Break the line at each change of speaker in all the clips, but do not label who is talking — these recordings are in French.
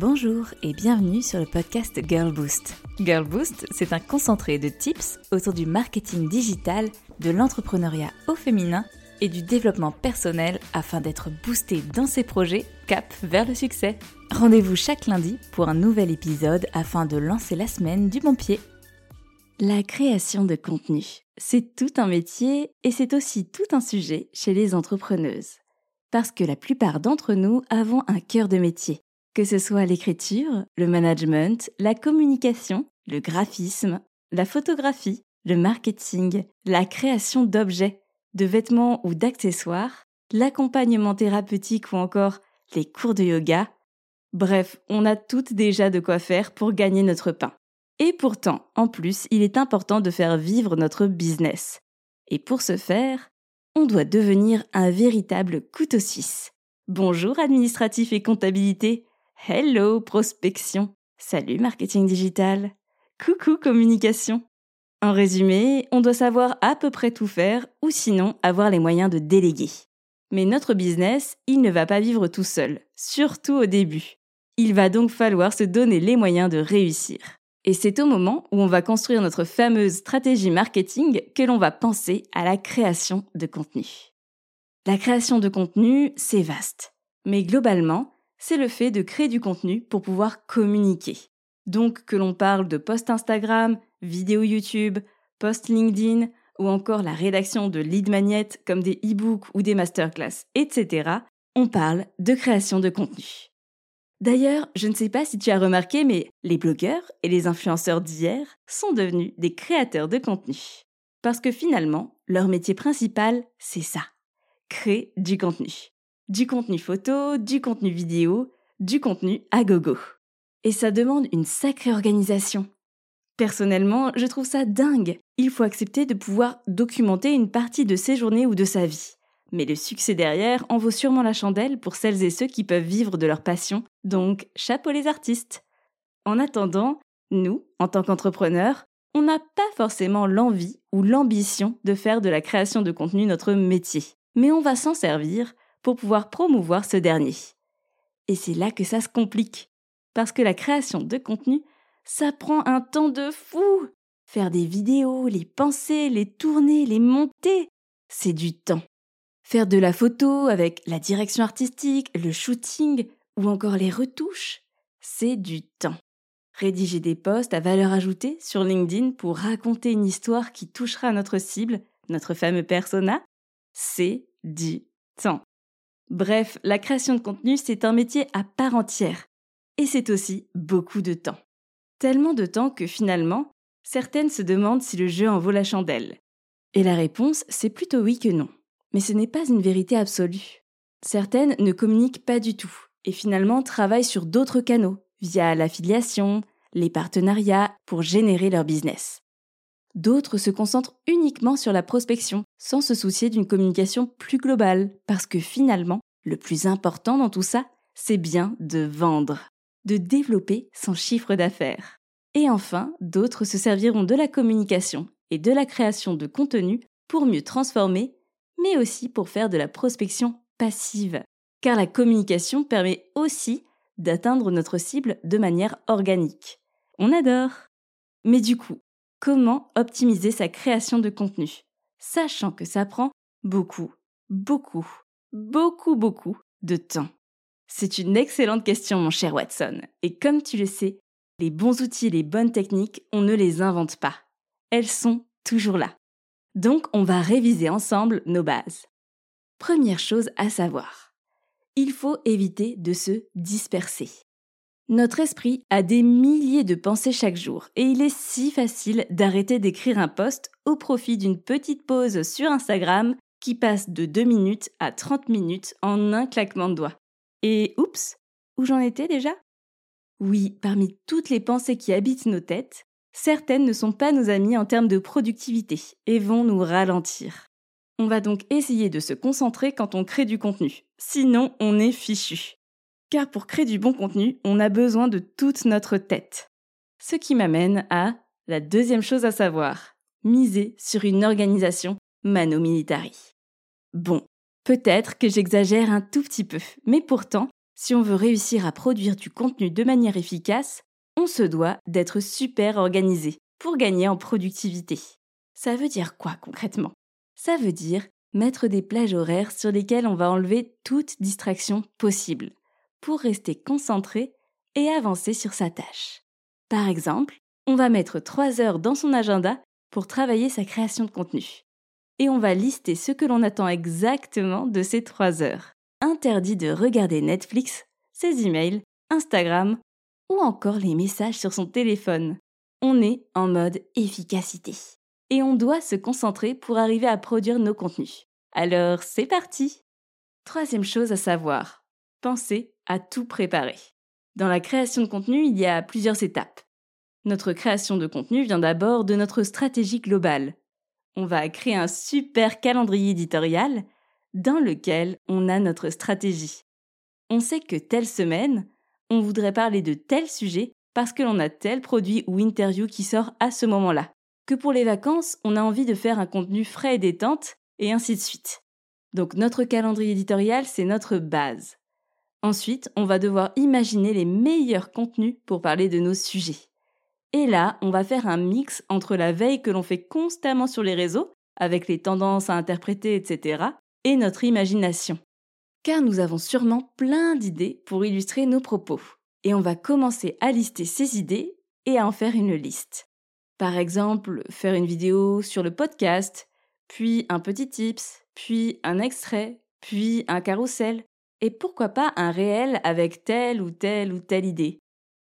Bonjour et bienvenue sur le podcast Girl Boost. Girl Boost, c'est un concentré de tips autour du marketing digital, de l'entrepreneuriat au féminin et du développement personnel afin d'être boosté dans ses projets cap vers le succès. Rendez-vous chaque lundi pour un nouvel épisode afin de lancer la semaine du bon pied. La création de contenu, c'est tout un métier et c'est aussi tout un sujet chez les entrepreneuses. Parce que la plupart d'entre nous avons un cœur de métier que ce soit l'écriture, le management, la communication, le graphisme, la photographie, le marketing, la création d'objets, de vêtements ou d'accessoires, l'accompagnement thérapeutique ou encore les cours de yoga. Bref, on a toutes déjà de quoi faire pour gagner notre pain. Et pourtant, en plus, il est important de faire vivre notre business. Et pour ce faire, on doit devenir un véritable couteau suisse. Bonjour administratif et comptabilité, Hello prospection. Salut marketing digital. Coucou communication. En résumé, on doit savoir à peu près tout faire ou sinon avoir les moyens de déléguer. Mais notre business, il ne va pas vivre tout seul, surtout au début. Il va donc falloir se donner les moyens de réussir. Et c'est au moment où on va construire notre fameuse stratégie marketing que l'on va penser à la création de contenu. La création de contenu, c'est vaste. Mais globalement, c'est le fait de créer du contenu pour pouvoir communiquer. Donc que l'on parle de post Instagram, vidéo YouTube, post LinkedIn ou encore la rédaction de lead magnets comme des e-books ou des masterclass, etc., on parle de création de contenu. D'ailleurs, je ne sais pas si tu as remarqué, mais les blogueurs et les influenceurs d'hier sont devenus des créateurs de contenu. Parce que finalement, leur métier principal, c'est ça, créer du contenu du contenu photo, du contenu vidéo, du contenu à gogo. Et ça demande une sacrée organisation. Personnellement, je trouve ça dingue. Il faut accepter de pouvoir documenter une partie de ses journées ou de sa vie. Mais le succès derrière en vaut sûrement la chandelle pour celles et ceux qui peuvent vivre de leur passion, donc chapeau les artistes. En attendant, nous, en tant qu'entrepreneurs, on n'a pas forcément l'envie ou l'ambition de faire de la création de contenu notre métier. Mais on va s'en servir pour pouvoir promouvoir ce dernier. Et c'est là que ça se complique, parce que la création de contenu, ça prend un temps de fou. Faire des vidéos, les penser, les tourner, les monter, c'est du temps. Faire de la photo avec la direction artistique, le shooting ou encore les retouches, c'est du temps. Rédiger des posts à valeur ajoutée sur LinkedIn pour raconter une histoire qui touchera notre cible, notre fameux persona, c'est du temps. Bref, la création de contenu, c'est un métier à part entière. Et c'est aussi beaucoup de temps. Tellement de temps que finalement, certaines se demandent si le jeu en vaut la chandelle. Et la réponse, c'est plutôt oui que non. Mais ce n'est pas une vérité absolue. Certaines ne communiquent pas du tout et finalement travaillent sur d'autres canaux, via l'affiliation, les partenariats, pour générer leur business. D'autres se concentrent uniquement sur la prospection, sans se soucier d'une communication plus globale, parce que finalement, le plus important dans tout ça, c'est bien de vendre, de développer son chiffre d'affaires. Et enfin, d'autres se serviront de la communication et de la création de contenu pour mieux transformer, mais aussi pour faire de la prospection passive. Car la communication permet aussi d'atteindre notre cible de manière organique. On adore Mais du coup, Comment optimiser sa création de contenu, sachant que ça prend beaucoup, beaucoup, beaucoup, beaucoup de temps C'est une excellente question, mon cher Watson. Et comme tu le sais, les bons outils les bonnes techniques, on ne les invente pas. Elles sont toujours là. Donc, on va réviser ensemble nos bases. Première chose à savoir. Il faut éviter de se disperser. Notre esprit a des milliers de pensées chaque jour et il est si facile d'arrêter d'écrire un post au profit d'une petite pause sur Instagram qui passe de 2 minutes à 30 minutes en un claquement de doigts. Et oups, où j'en étais déjà? Oui, parmi toutes les pensées qui habitent nos têtes, certaines ne sont pas nos amies en termes de productivité et vont nous ralentir. On va donc essayer de se concentrer quand on crée du contenu, sinon on est fichu. Car pour créer du bon contenu, on a besoin de toute notre tête. Ce qui m'amène à la deuxième chose à savoir, miser sur une organisation mano militari. Bon, peut-être que j'exagère un tout petit peu, mais pourtant, Si on veut réussir à produire du contenu de manière efficace, on se doit d'être super organisé pour gagner en productivité. Ça veut dire quoi concrètement? Ça veut dire mettre des plages horaires sur lesquelles on va enlever toute distraction possible pour rester concentré et avancer sur sa tâche. Par exemple, on va mettre 3 heures dans son agenda pour travailler sa création de contenu. Et on va lister ce que l'on attend exactement de ces 3 heures. Interdit de regarder Netflix, ses emails, Instagram ou encore les messages sur son téléphone. On est en mode efficacité. Et on doit se concentrer pour arriver à produire nos contenus. Alors, c'est parti Troisième chose à savoir, pensez à tout préparer. Dans la création de contenu, il y a plusieurs étapes. Notre création de contenu vient d'abord de notre stratégie globale. On va créer un super calendrier éditorial dans lequel on a notre stratégie. On sait que telle semaine, on voudrait parler de tel sujet parce que l'on a tel produit ou interview qui sort à ce moment-là. Que pour les vacances, on a envie de faire un contenu frais et détente, et ainsi de suite. Donc notre calendrier éditorial, c'est notre base. Ensuite, on va devoir imaginer les meilleurs contenus pour parler de nos sujets. Et là, on va faire un mix entre la veille que l'on fait constamment sur les réseaux, avec les tendances à interpréter, etc., et notre imagination. Car nous avons sûrement plein d'idées pour illustrer nos propos. Et on va commencer à lister ces idées et à en faire une liste. Par exemple, faire une vidéo sur le podcast, puis un petit tips, puis un extrait, puis un carrousel, et pourquoi pas un réel avec telle ou telle ou telle idée?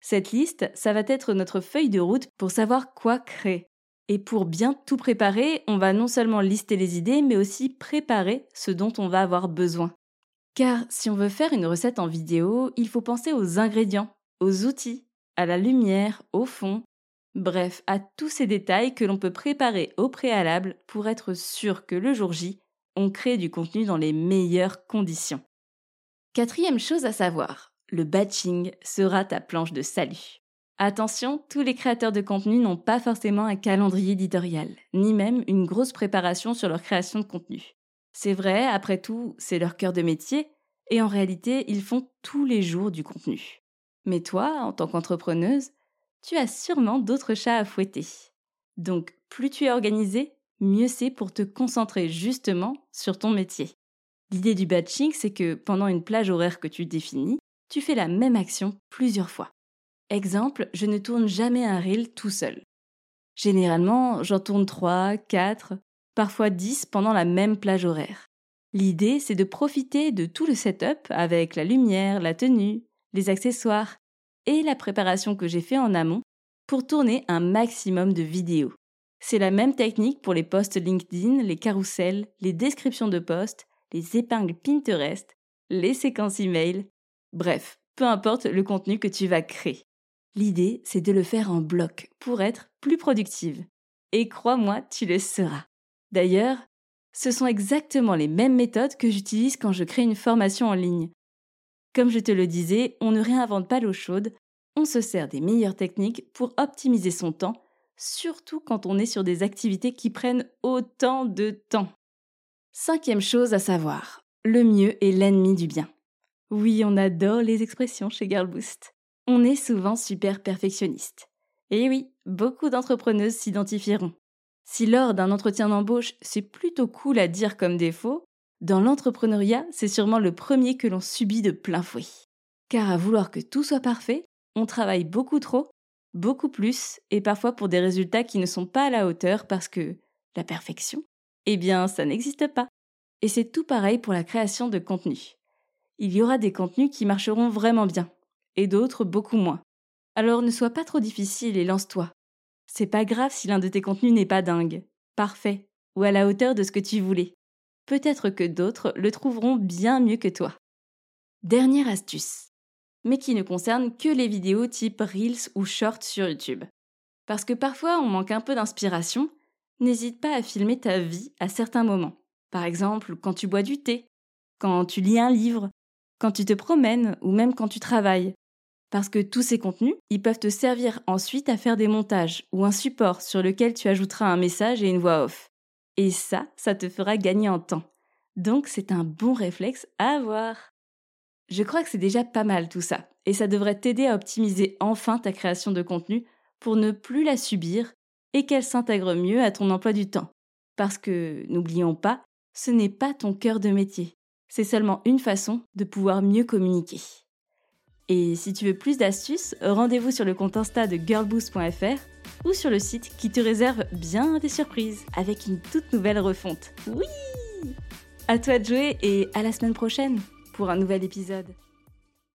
Cette liste, ça va être notre feuille de route pour savoir quoi créer. Et pour bien tout préparer, on va non seulement lister les idées, mais aussi préparer ce dont on va avoir besoin. Car si on veut faire une recette en vidéo, il faut penser aux ingrédients, aux outils, à la lumière, au fond, bref, à tous ces détails que l'on peut préparer au préalable pour être sûr que le jour J, on crée du contenu dans les meilleures conditions. Quatrième chose à savoir, le batching sera ta planche de salut. Attention, tous les créateurs de contenu n'ont pas forcément un calendrier éditorial, ni même une grosse préparation sur leur création de contenu. C'est vrai, après tout, c'est leur cœur de métier, et en réalité, ils font tous les jours du contenu. Mais toi, en tant qu'entrepreneuse, tu as sûrement d'autres chats à fouetter. Donc, plus tu es organisé, mieux c'est pour te concentrer justement sur ton métier. L'idée du batching, c'est que pendant une plage horaire que tu définis, tu fais la même action plusieurs fois. Exemple, je ne tourne jamais un reel tout seul. Généralement, j'en tourne 3, 4, parfois 10 pendant la même plage horaire. L'idée, c'est de profiter de tout le setup avec la lumière, la tenue, les accessoires et la préparation que j'ai fait en amont pour tourner un maximum de vidéos. C'est la même technique pour les posts LinkedIn, les carousels, les descriptions de posts, les épingles Pinterest, les séquences email, bref, peu importe le contenu que tu vas créer. L'idée, c'est de le faire en bloc pour être plus productive. Et crois-moi, tu le seras. D'ailleurs, ce sont exactement les mêmes méthodes que j'utilise quand je crée une formation en ligne. Comme je te le disais, on ne réinvente pas l'eau chaude, on se sert des meilleures techniques pour optimiser son temps, surtout quand on est sur des activités qui prennent autant de temps. Cinquième chose à savoir, le mieux est l'ennemi du bien. Oui, on adore les expressions chez Girlboost. On est souvent super perfectionniste. Et oui, beaucoup d'entrepreneuses s'identifieront. Si lors d'un entretien d'embauche, c'est plutôt cool à dire comme défaut, dans l'entrepreneuriat, c'est sûrement le premier que l'on subit de plein fouet. Car à vouloir que tout soit parfait, on travaille beaucoup trop, beaucoup plus, et parfois pour des résultats qui ne sont pas à la hauteur parce que la perfection, eh bien, ça n'existe pas. Et c'est tout pareil pour la création de contenu. Il y aura des contenus qui marcheront vraiment bien, et d'autres beaucoup moins. Alors ne sois pas trop difficile et lance-toi. C'est pas grave si l'un de tes contenus n'est pas dingue, parfait, ou à la hauteur de ce que tu voulais. Peut-être que d'autres le trouveront bien mieux que toi. Dernière astuce, mais qui ne concerne que les vidéos type Reels ou Shorts sur YouTube. Parce que parfois on manque un peu d'inspiration n'hésite pas à filmer ta vie à certains moments. Par exemple, quand tu bois du thé, quand tu lis un livre, quand tu te promènes ou même quand tu travailles. Parce que tous ces contenus, ils peuvent te servir ensuite à faire des montages ou un support sur lequel tu ajouteras un message et une voix off. Et ça, ça te fera gagner en temps. Donc c'est un bon réflexe à avoir. Je crois que c'est déjà pas mal tout ça, et ça devrait t'aider à optimiser enfin ta création de contenu pour ne plus la subir et qu'elle s'intègre mieux à ton emploi du temps. Parce que, n'oublions pas, ce n'est pas ton cœur de métier, c'est seulement une façon de pouvoir mieux communiquer. Et si tu veux plus d'astuces, rendez-vous sur le compte Insta de girlboost.fr ou sur le site qui te réserve bien des surprises avec une toute nouvelle refonte. Oui À toi de jouer et à la semaine prochaine pour un nouvel épisode.